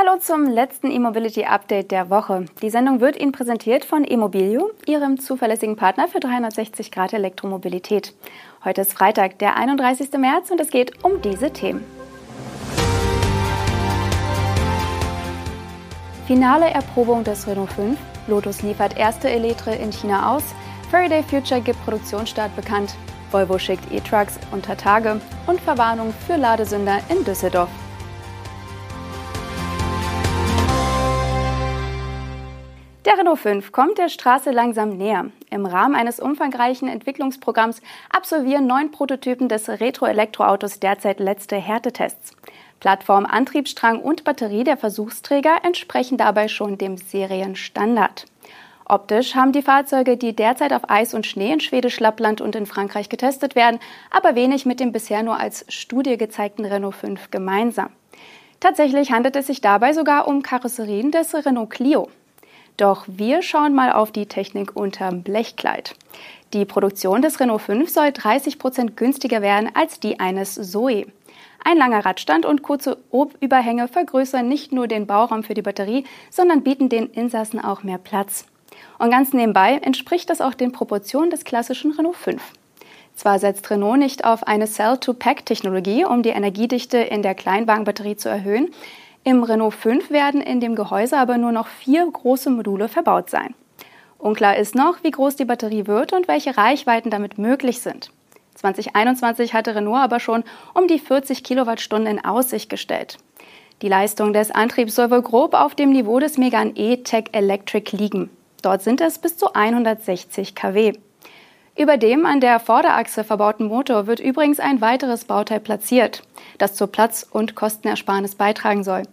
Hallo zum letzten E-Mobility Update der Woche. Die Sendung wird Ihnen präsentiert von Emobilio, Ihrem zuverlässigen Partner für 360 Grad Elektromobilität. Heute ist Freitag, der 31. März und es geht um diese Themen. Finale Erprobung des Renault 5. Lotus liefert erste Eletre in China aus. Faraday Future gibt Produktionsstart bekannt. Volvo schickt E-Trucks unter Tage und Verwarnung für Ladesünder in Düsseldorf. Der Renault 5 kommt der Straße langsam näher. Im Rahmen eines umfangreichen Entwicklungsprogramms absolvieren neun Prototypen des Retro-Elektroautos derzeit letzte Härtetests. Plattform, Antriebsstrang und Batterie der Versuchsträger entsprechen dabei schon dem Serienstandard. Optisch haben die Fahrzeuge, die derzeit auf Eis und Schnee in Schwedisch Lappland und in Frankreich getestet werden, aber wenig mit dem bisher nur als Studie gezeigten Renault 5 gemeinsam. Tatsächlich handelt es sich dabei sogar um Karosserien des Renault Clio. Doch wir schauen mal auf die Technik unterm Blechkleid. Die Produktion des Renault 5 soll 30 Prozent günstiger werden als die eines Zoe. Ein langer Radstand und kurze Obüberhänge vergrößern nicht nur den Bauraum für die Batterie, sondern bieten den Insassen auch mehr Platz. Und ganz nebenbei entspricht das auch den Proportionen des klassischen Renault 5. Zwar setzt Renault nicht auf eine Cell-to-Pack-Technologie, um die Energiedichte in der Kleinwagenbatterie zu erhöhen, im Renault 5 werden in dem Gehäuse aber nur noch vier große Module verbaut sein. Unklar ist noch, wie groß die Batterie wird und welche Reichweiten damit möglich sind. 2021 hatte Renault aber schon um die 40 Kilowattstunden in Aussicht gestellt. Die Leistung des Antriebs soll wohl grob auf dem Niveau des Megan E-Tech Electric liegen. Dort sind es bis zu 160 kW. Über dem an der Vorderachse verbauten Motor wird übrigens ein weiteres Bauteil platziert, das zur Platz- und Kostenersparnis beitragen soll.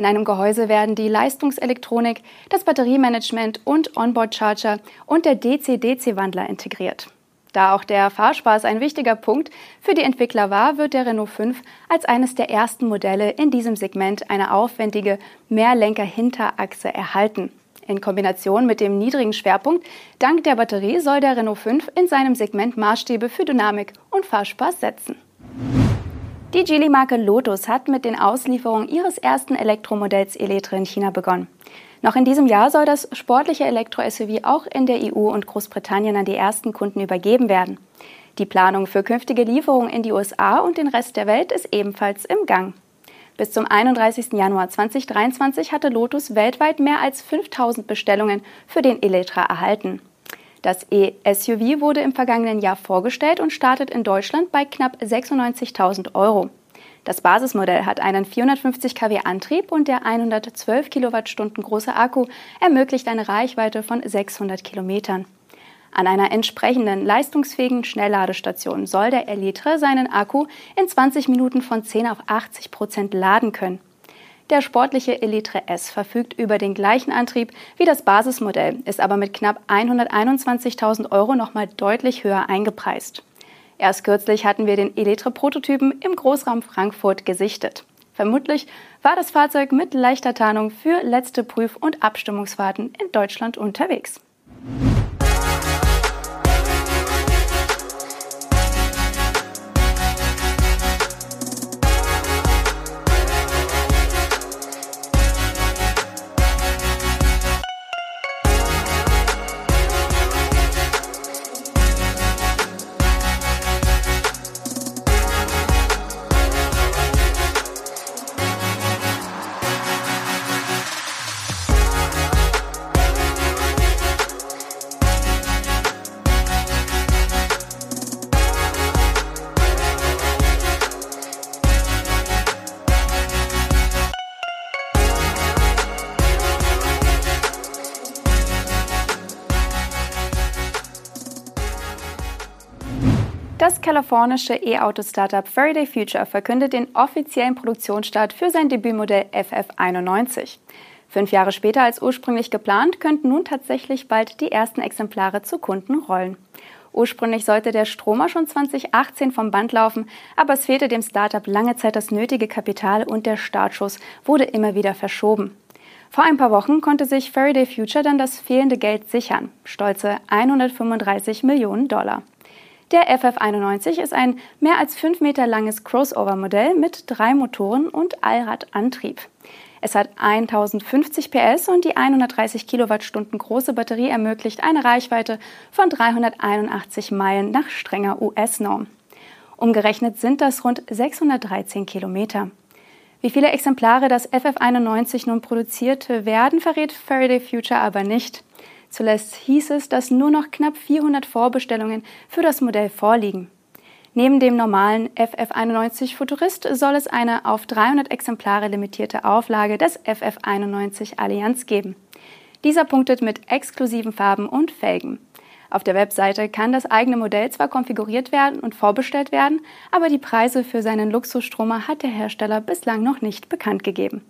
In einem Gehäuse werden die Leistungselektronik, das Batteriemanagement und Onboard-Charger und der DC-DC-Wandler integriert. Da auch der Fahrspaß ein wichtiger Punkt für die Entwickler war, wird der Renault 5 als eines der ersten Modelle in diesem Segment eine aufwendige Mehrlenker-Hinterachse erhalten. In Kombination mit dem niedrigen Schwerpunkt dank der Batterie soll der Renault 5 in seinem Segment Maßstäbe für Dynamik und Fahrspaß setzen. Die Geely-Marke Lotus hat mit den Auslieferungen ihres ersten Elektromodells Eletre in China begonnen. Noch in diesem Jahr soll das sportliche Elektro-SUV auch in der EU und Großbritannien an die ersten Kunden übergeben werden. Die Planung für künftige Lieferungen in die USA und den Rest der Welt ist ebenfalls im Gang. Bis zum 31. Januar 2023 hatte Lotus weltweit mehr als 5000 Bestellungen für den Eletra erhalten. Das E-SUV wurde im vergangenen Jahr vorgestellt und startet in Deutschland bei knapp 96.000 Euro. Das Basismodell hat einen 450 kW Antrieb und der 112 Kilowattstunden große Akku ermöglicht eine Reichweite von 600 Kilometern. An einer entsprechenden leistungsfähigen Schnellladestation soll der Elitre seinen Akku in 20 Minuten von 10 auf 80 Prozent laden können. Der sportliche Elitre S verfügt über den gleichen Antrieb wie das Basismodell, ist aber mit knapp 121.000 Euro nochmal deutlich höher eingepreist. Erst kürzlich hatten wir den Elitre-Prototypen im Großraum Frankfurt gesichtet. Vermutlich war das Fahrzeug mit leichter Tarnung für letzte Prüf- und Abstimmungsfahrten in Deutschland unterwegs. Das kalifornische E-Auto-Startup Faraday Future verkündet den offiziellen Produktionsstart für sein Debütmodell FF91. Fünf Jahre später als ursprünglich geplant, könnten nun tatsächlich bald die ersten Exemplare zu Kunden rollen. Ursprünglich sollte der Stromer schon 2018 vom Band laufen, aber es fehlte dem Startup lange Zeit das nötige Kapital und der Startschuss wurde immer wieder verschoben. Vor ein paar Wochen konnte sich Faraday Future dann das fehlende Geld sichern, stolze 135 Millionen Dollar. Der FF91 ist ein mehr als fünf Meter langes Crossover-Modell mit drei Motoren und Allradantrieb. Es hat 1050 PS und die 130 Kilowattstunden große Batterie ermöglicht eine Reichweite von 381 Meilen nach strenger US-Norm. Umgerechnet sind das rund 613 Kilometer. Wie viele Exemplare das FF91 nun produzierte werden, verrät Faraday Future aber nicht. Zuletzt hieß es, dass nur noch knapp 400 Vorbestellungen für das Modell vorliegen. Neben dem normalen FF91 Futurist soll es eine auf 300 Exemplare limitierte Auflage des FF91 Allianz geben. Dieser punktet mit exklusiven Farben und Felgen. Auf der Webseite kann das eigene Modell zwar konfiguriert werden und vorbestellt werden, aber die Preise für seinen Luxusstromer hat der Hersteller bislang noch nicht bekannt gegeben.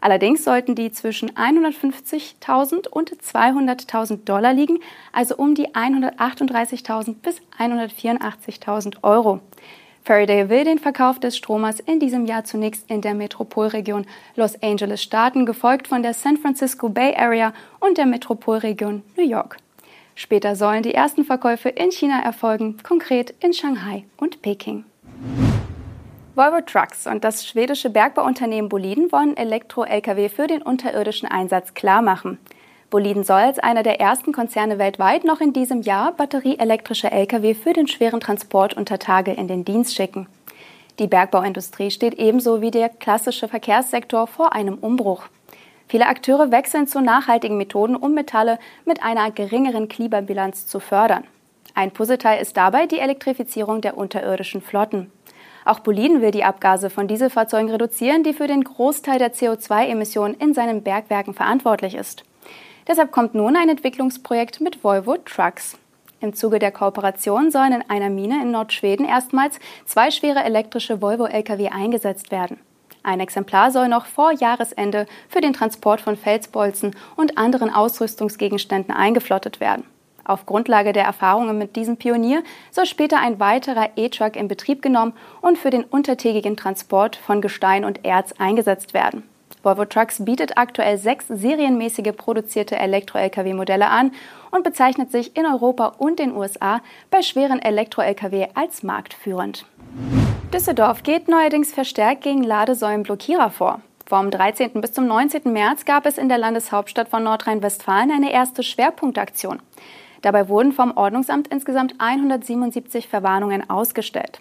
Allerdings sollten die zwischen 150.000 und 200.000 Dollar liegen, also um die 138.000 bis 184.000 Euro. Faraday will den Verkauf des Stromers in diesem Jahr zunächst in der Metropolregion Los Angeles starten, gefolgt von der San Francisco Bay Area und der Metropolregion New York. Später sollen die ersten Verkäufe in China erfolgen, konkret in Shanghai und Peking. Volvo Trucks und das schwedische Bergbauunternehmen Boliden wollen Elektro-Lkw für den unterirdischen Einsatz klarmachen. Boliden soll als einer der ersten Konzerne weltweit noch in diesem Jahr batterieelektrische Lkw für den schweren Transport unter Tage in den Dienst schicken. Die Bergbauindustrie steht ebenso wie der klassische Verkehrssektor vor einem Umbruch. Viele Akteure wechseln zu nachhaltigen Methoden, um Metalle mit einer geringeren Klimabilanz zu fördern. Ein Puzzleteil ist dabei die Elektrifizierung der unterirdischen Flotten. Auch Boliden will die Abgase von Dieselfahrzeugen reduzieren, die für den Großteil der CO2-Emissionen in seinen Bergwerken verantwortlich ist. Deshalb kommt nun ein Entwicklungsprojekt mit Volvo Trucks. Im Zuge der Kooperation sollen in einer Mine in Nordschweden erstmals zwei schwere elektrische Volvo-Lkw eingesetzt werden. Ein Exemplar soll noch vor Jahresende für den Transport von Felsbolzen und anderen Ausrüstungsgegenständen eingeflottet werden. Auf Grundlage der Erfahrungen mit diesem Pionier soll später ein weiterer E-Truck in Betrieb genommen und für den untertägigen Transport von Gestein und Erz eingesetzt werden. Volvo Trucks bietet aktuell sechs serienmäßige produzierte Elektro-Lkw-Modelle an und bezeichnet sich in Europa und den USA bei schweren Elektro-Lkw als marktführend. Düsseldorf geht neuerdings verstärkt gegen Ladesäulenblockierer vor. Vom 13. bis zum 19. März gab es in der Landeshauptstadt von Nordrhein-Westfalen eine erste Schwerpunktaktion. Dabei wurden vom Ordnungsamt insgesamt 177 Verwarnungen ausgestellt.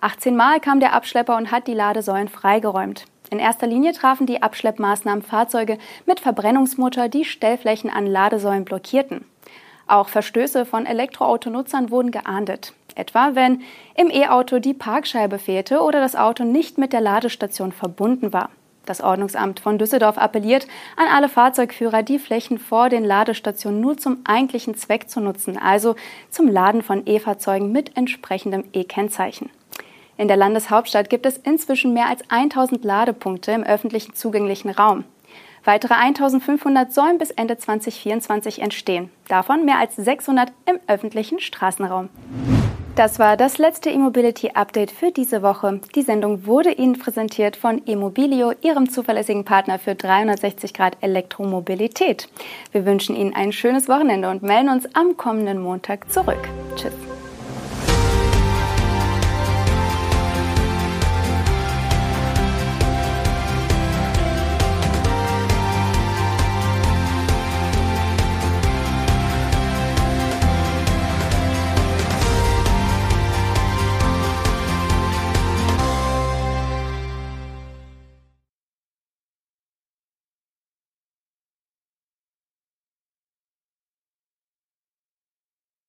18 Mal kam der Abschlepper und hat die Ladesäulen freigeräumt. In erster Linie trafen die Abschleppmaßnahmen Fahrzeuge mit Verbrennungsmotor, die Stellflächen an Ladesäulen blockierten. Auch Verstöße von Elektroautonutzern wurden geahndet. Etwa wenn im E-Auto die Parkscheibe fehlte oder das Auto nicht mit der Ladestation verbunden war. Das Ordnungsamt von Düsseldorf appelliert an alle Fahrzeugführer, die Flächen vor den Ladestationen nur zum eigentlichen Zweck zu nutzen, also zum Laden von E-Fahrzeugen mit entsprechendem E-Kennzeichen. In der Landeshauptstadt gibt es inzwischen mehr als 1000 Ladepunkte im öffentlichen zugänglichen Raum. Weitere 1500 sollen bis Ende 2024 entstehen, davon mehr als 600 im öffentlichen Straßenraum. Das war das letzte E-Mobility-Update für diese Woche. Die Sendung wurde Ihnen präsentiert von Immobilio, Ihrem zuverlässigen Partner für 360 Grad Elektromobilität. Wir wünschen Ihnen ein schönes Wochenende und melden uns am kommenden Montag zurück. Tschüss.